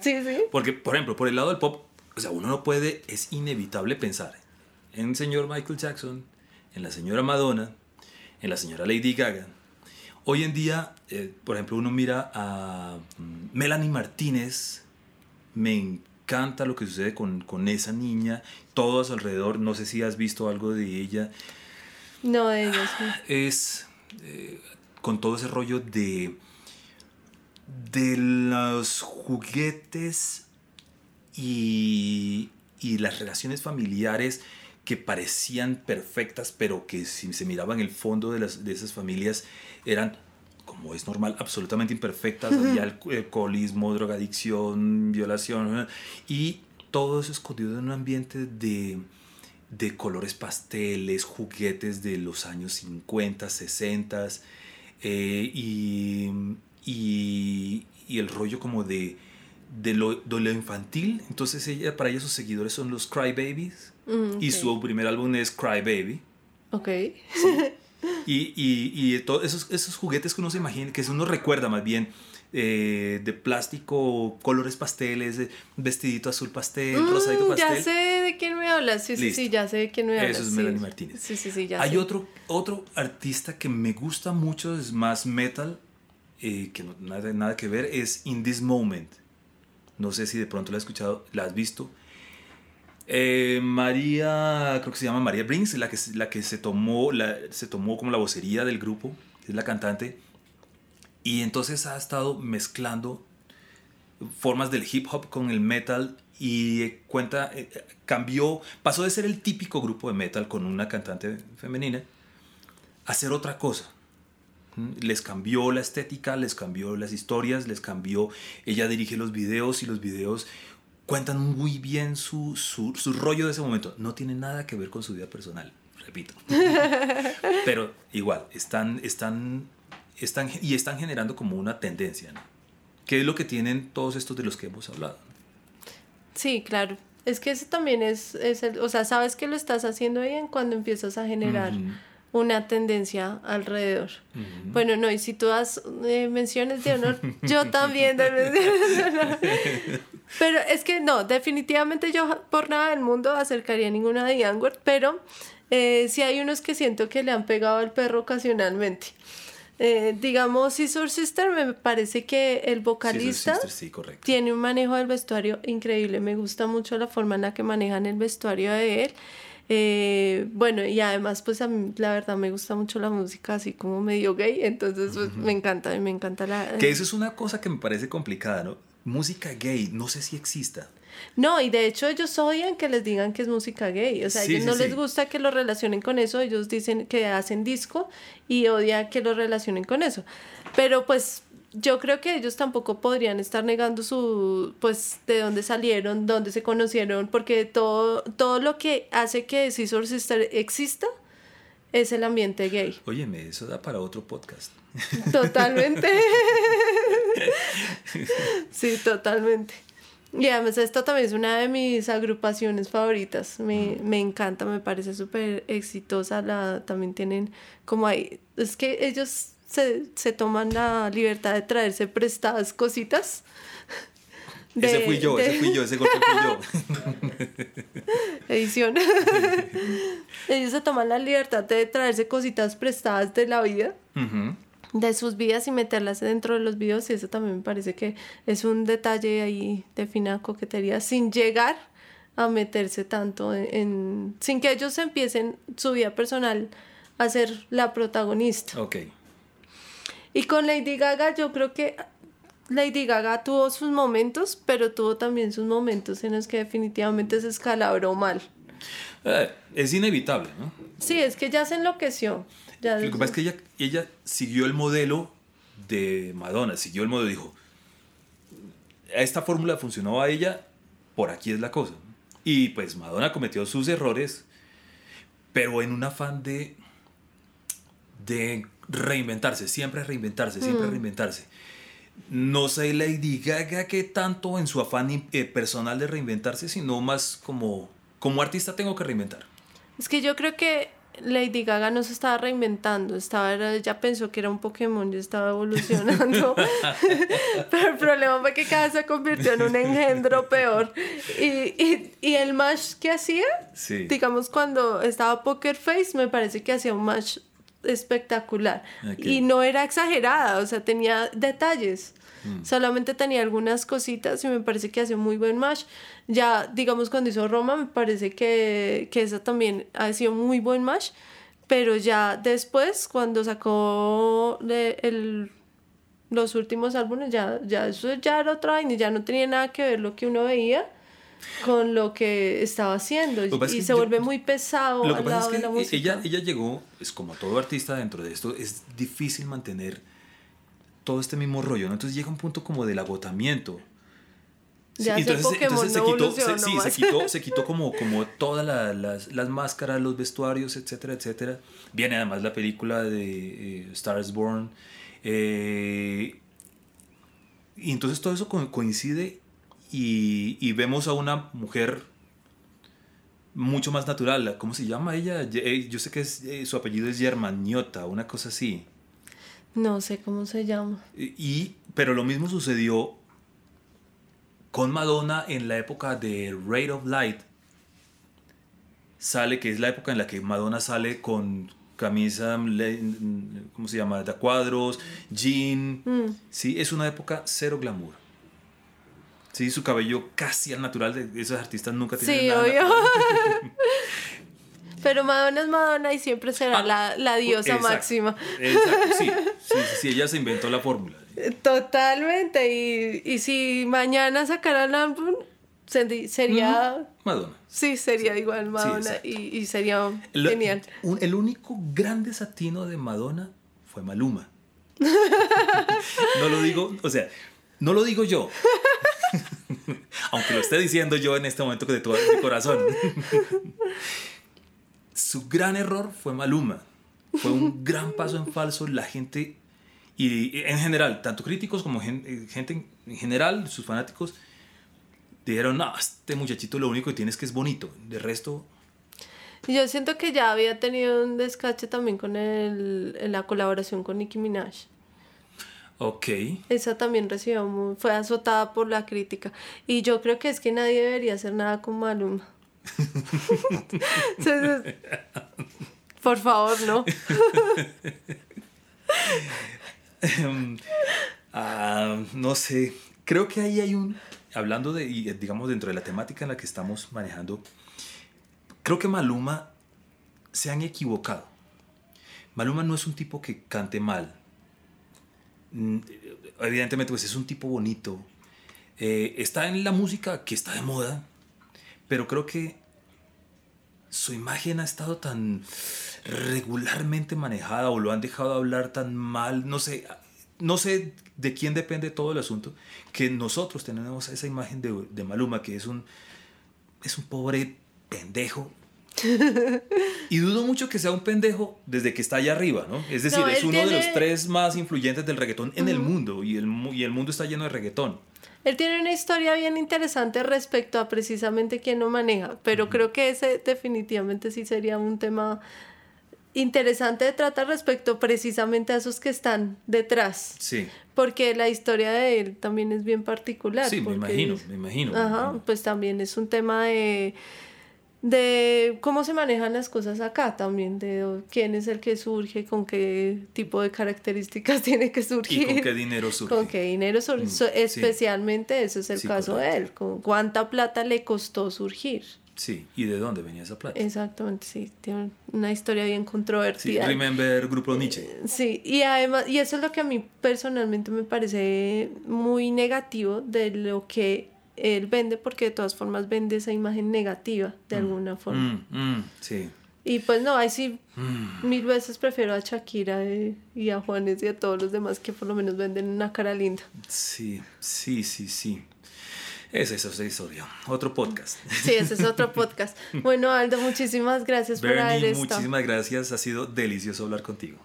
Sí, sí. porque, por ejemplo, por el lado del pop, o sea, uno no puede, es inevitable pensar en el señor Michael Jackson, en la señora Madonna, en la señora Lady Gaga. Hoy en día, eh, por ejemplo, uno mira a mm, Melanie Martínez, me encanta lo que sucede con, con esa niña, todo a su alrededor, no sé si has visto algo de ella, No, de ellos. sí. es eh, con todo ese rollo de de los juguetes y, y las relaciones familiares que parecían perfectas, pero que si se miraban el fondo de, las, de esas familias eran, como es normal, absolutamente imperfectas. Había alco- alcoholismo, drogadicción, violación, ¿eh? y todo eso escondido en un ambiente de, de colores pasteles, juguetes de los años 50, 60 eh, y, y, y el rollo como de, de, lo, de lo infantil. Entonces ella, para ella sus seguidores son los Cry Babies Mm, y su primer álbum es Cry Baby. Ok. Y, y, y todos esos, esos juguetes que uno se imagina, que uno recuerda más bien, eh, de plástico, colores pasteles, vestidito azul pastel, rosadito Mm, ya pastel. sé de quién me habla. Sí, sí, sí, ya sé de quién me habla. Eso es Melanie Martínez. Sí, sí, sí, ya Hay sé. otro, otro artista que me gusta mucho, es más metal, eh, que no nada, nada que ver, es In This Moment. No sé si de pronto la has escuchado, la has visto. Eh, María, creo que se llama María Brings, la que, la que se, tomó, la, se tomó como la vocería del grupo, es la cantante. Y entonces ha estado mezclando formas del hip hop con el metal y cuenta, eh, cambió, pasó de ser el típico grupo de metal con una cantante femenina a hacer otra cosa. ¿Mm? Les cambió la estética, les cambió las historias, les cambió, ella dirige los videos y los videos cuentan muy bien su, su, su rollo de ese momento. No tiene nada que ver con su vida personal, repito. Pero igual, están, están, están, y están generando como una tendencia, ¿no? ¿Qué es lo que tienen todos estos de los que hemos hablado? Sí, claro. Es que ese también es, es el, o sea, sabes que lo estás haciendo bien cuando empiezas a generar una tendencia alrededor. Bueno, no, y si tú das eh, menciones de honor, yo también doy menciones de honor. Pero es que no, definitivamente yo por nada del mundo acercaría ninguna de Youngward, pero eh, sí hay unos que siento que le han pegado al perro ocasionalmente. Eh, digamos, Scissor Sister, me parece que el vocalista Sister, sí, correcto. tiene un manejo del vestuario increíble. Me gusta mucho la forma en la que manejan el vestuario de él. Eh, bueno, y además, pues a mí, la verdad, me gusta mucho la música así como medio gay. Entonces, pues me encanta, me encanta la. Que eso es una cosa que me parece complicada, ¿no? Música gay, no sé si exista. No, y de hecho, ellos odian que les digan que es música gay. O sea, a Sí, ellos sí, no les gusta que lo relacionen con eso. Ellos dicen que hacen disco y odian que lo relacionen con eso. Pero pues yo creo que ellos tampoco podrían estar negando su, pues, de dónde salieron, dónde se conocieron, porque todo, todo lo que hace que Scissor Sister exista es el ambiente gay. Óyeme, eso da para otro podcast. Totalmente. sí, totalmente. Y además esta también es una de mis agrupaciones favoritas. Me, me encanta, me parece súper exitosa. La, también tienen como ahí... Es que ellos se, se toman la libertad de traerse prestadas cositas. ese fui yo, de- ese fui yo, ese golpe fui yo. edición. Ellos se toman la libertad de traerse cositas prestadas de la vida, Ujú. De sus vidas y meterlas dentro de los videos y eso también me parece que es un detalle ahí de fina coquetería sin llegar a meterse tanto en, en- sin que ellos empiecen su vida personal a ser la protagonista. Ok. Y con Lady Gaga yo creo que Lady Gaga tuvo sus momentos, pero tuvo también sus momentos en los que definitivamente se escalabró mal. Eh, es inevitable, ¿no? Sí, es que ya se enloqueció. Ya Lo que pasa es que ella, ella siguió el modelo de Madonna, siguió el modelo, dijo, esta fórmula funcionó a ella, por aquí es la cosa. Y pues Madonna cometió sus errores, pero en un afán de, de reinventarse, siempre reinventarse, siempre reinventarse. No sé Lady Gaga que tanto en su afán eh, personal de reinventarse, sino más como, como artista tengo que reinventar. Es que yo creo que Lady Gaga no se estaba reinventando, estaba, ya pensó que era un Pokémon, ya estaba evolucionando. Pero el problema fue que cada vez se convirtió en un engendro peor. Y, y, y el match que hacía, Sí. digamos cuando estaba Poker Face, me parece que hacía un match espectacular. Y no era exagerada, o sea, tenía detalles. Mm. Solamente tenía algunas cositas y me parece que hace un muy buen match. Ya, digamos, cuando hizo Roma, me parece que, que esa también ha sido muy buen match. Pero ya después, cuando sacó de- el, los últimos álbumes, ya, ya eso ya era otra vaina, y ya no tenía nada que ver lo que uno veía con lo que estaba haciendo. Lo que Y que se yo- vuelve muy pesado Lo que al pasa lado es de la que música. ella, ella llegó, es como todo artista dentro de esto, es difícil mantener todo este mismo rollo, ¿no? Entonces llega un punto como del agotamiento. Sí, Ya ese Pokémon se quitó, se, sí, se quitó, se quitó como, como todas la- las, las máscaras, los vestuarios, etcétera, etcétera. Viene además la película de eh, Stars Born. eh, y entonces todo eso co- coincide y, y vemos a una mujer mucho más natural. ¿Cómo se llama ella? Eh, Yo sé que es, eh, su apellido es Germaniota, una cosa así. No sé cómo se llama. Y, pero lo mismo sucedió con Madonna en la época de Rate of Light. sale, que es la época en la que Madonna sale con camisa, ¿cómo se llama? De cuadros, jean. Mm. Sí, es una época cero glamour. Sí, su cabello casi al natural de esos artistas nunca tienen Sí, nada obvio. Pero Madonna es Madonna y siempre será Ah, la, la diosa Exacto, máxima. exacto, sí, sí, sí, ella se inventó la fórmula. Totalmente. Y, y si mañana sacaran álbum, se- sería. Madonna. Sí, sería igual Madonna y, y sería El, genial. un- el único gran desatino de Madonna fue Maluma. no lo digo, o sea, no lo digo yo. Aunque lo esté diciendo yo en este momento de todo mi corazón. Su gran error fue Maluma. Fue un gran paso en falso. La gente, y en general, tanto críticos como eh, gente en general, sus fanáticos, dijeron, no, este muchachito lo único que tiene es que es bonito. De resto, Yo siento que ya había tenido un descache también con el, la colaboración con Nicki Minaj. ok. Esa también recibió muy- fue azotada por la crítica. Y yo creo que es que nadie debería hacer nada con Maluma. Por favor, no. Ah, no sé, creo que ahí hay un, hablando de, digamos, dentro de la temática en la que estamos manejando, creo que Maluma se han equivocado. Maluma no es un tipo que cante mal. Mm, Evidentemente, pues es un tipo bonito. Eh, está en la música que está de moda, pero creo que su imagen ha estado tan regularmente manejada o lo han dejado hablar tan mal, no sé, no sé de quién depende todo el asunto, que nosotros tenemos esa imagen de, de Maluma, que es un, es un pobre pendejo. y dudo mucho que sea un pendejo desde que está allá arriba, ¿no? Es decir, No, es uno de los tres más influyentes del reggaetón en el mundo y el, y el mundo está lleno de reggaetón. Él tiene una historia bien interesante respecto a precisamente quién lo maneja, pero creo que ese definitivamente sí sería un tema interesante de tratar respecto precisamente a esos que están detrás, Sí, porque la historia de él también es bien particular. sí, me imagino, me imagino. me Ajá, imagino. pues también es un tema de, de cómo se manejan las cosas acá también, de quién es el que surge, con qué tipo de características tiene que surgir. ¿Y con qué dinero surge? Con qué dinero surge. Mm, So- sí. especialmente ese es el Sí, caso de él, con cuánta plata le costó surgir. Sí, ¿y de dónde venía esa plata? Exactamente, sí, tiene una historia bien Sí, controvertida. remember Grupo Nietzsche. Sí, y además, y eso es lo que a mí personalmente me parece muy negativo de lo que él vende, porque de todas formas vende esa imagen negativa de alguna forma. Mm, mm, sí. Y pues no, ahí sí, Mm. mil veces prefiero a Shakira eh, y a Juanes y a todos los demás que por lo menos venden una cara linda. Sí, sí, sí, sí. Esa es esa historia. Otro podcast. Sí, ese es otro podcast. Bueno, Aldo, muchísimas gracias por haber estado. muchísimas gracias. Ha sido delicioso hablar contigo.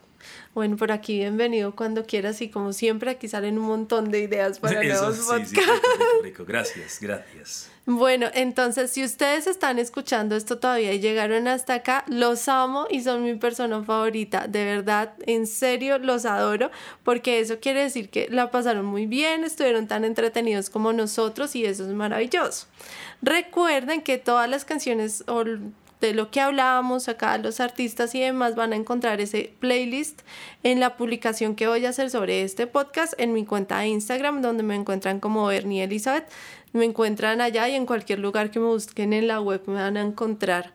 Bueno, por aquí bienvenido cuando quieras y como siempre aquí salen un montón de ideas para Eso nuevos sí, podcasts. sí, rico. Gracias, gracias. Bueno, entonces si ustedes están escuchando esto todavía y llegaron hasta acá, los amo y son mi persona favorita. De verdad, en serio, los adoro porque eso quiere decir que la pasaron muy bien, estuvieron tan entretenidos como nosotros y eso es maravilloso. Recuerden que todas las canciones o de lo que hablábamos acá, los artistas y demás van a encontrar ese playlist en la publicación que voy a hacer sobre este podcast en mi cuenta de Instagram, donde me encuentran como Bernie Elizabeth. Me encuentran allá y en cualquier lugar que me busquen en la web me van a encontrar.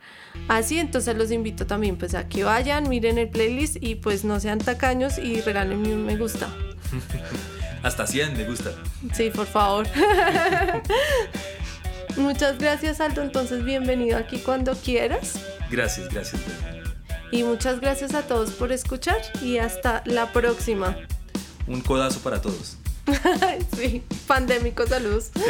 Así, entonces los invito también pues a que vayan, miren el playlist y pues no sean tacaños y regálenme un me gusta. Hasta 100 me gusta. Sí, por favor. Muchas gracias, Aldo. Entonces, bienvenido aquí cuando quieras. Gracias, gracias. Y muchas gracias a todos por escuchar y hasta la próxima. Un codazo para todos. sí, pandémico, saludos.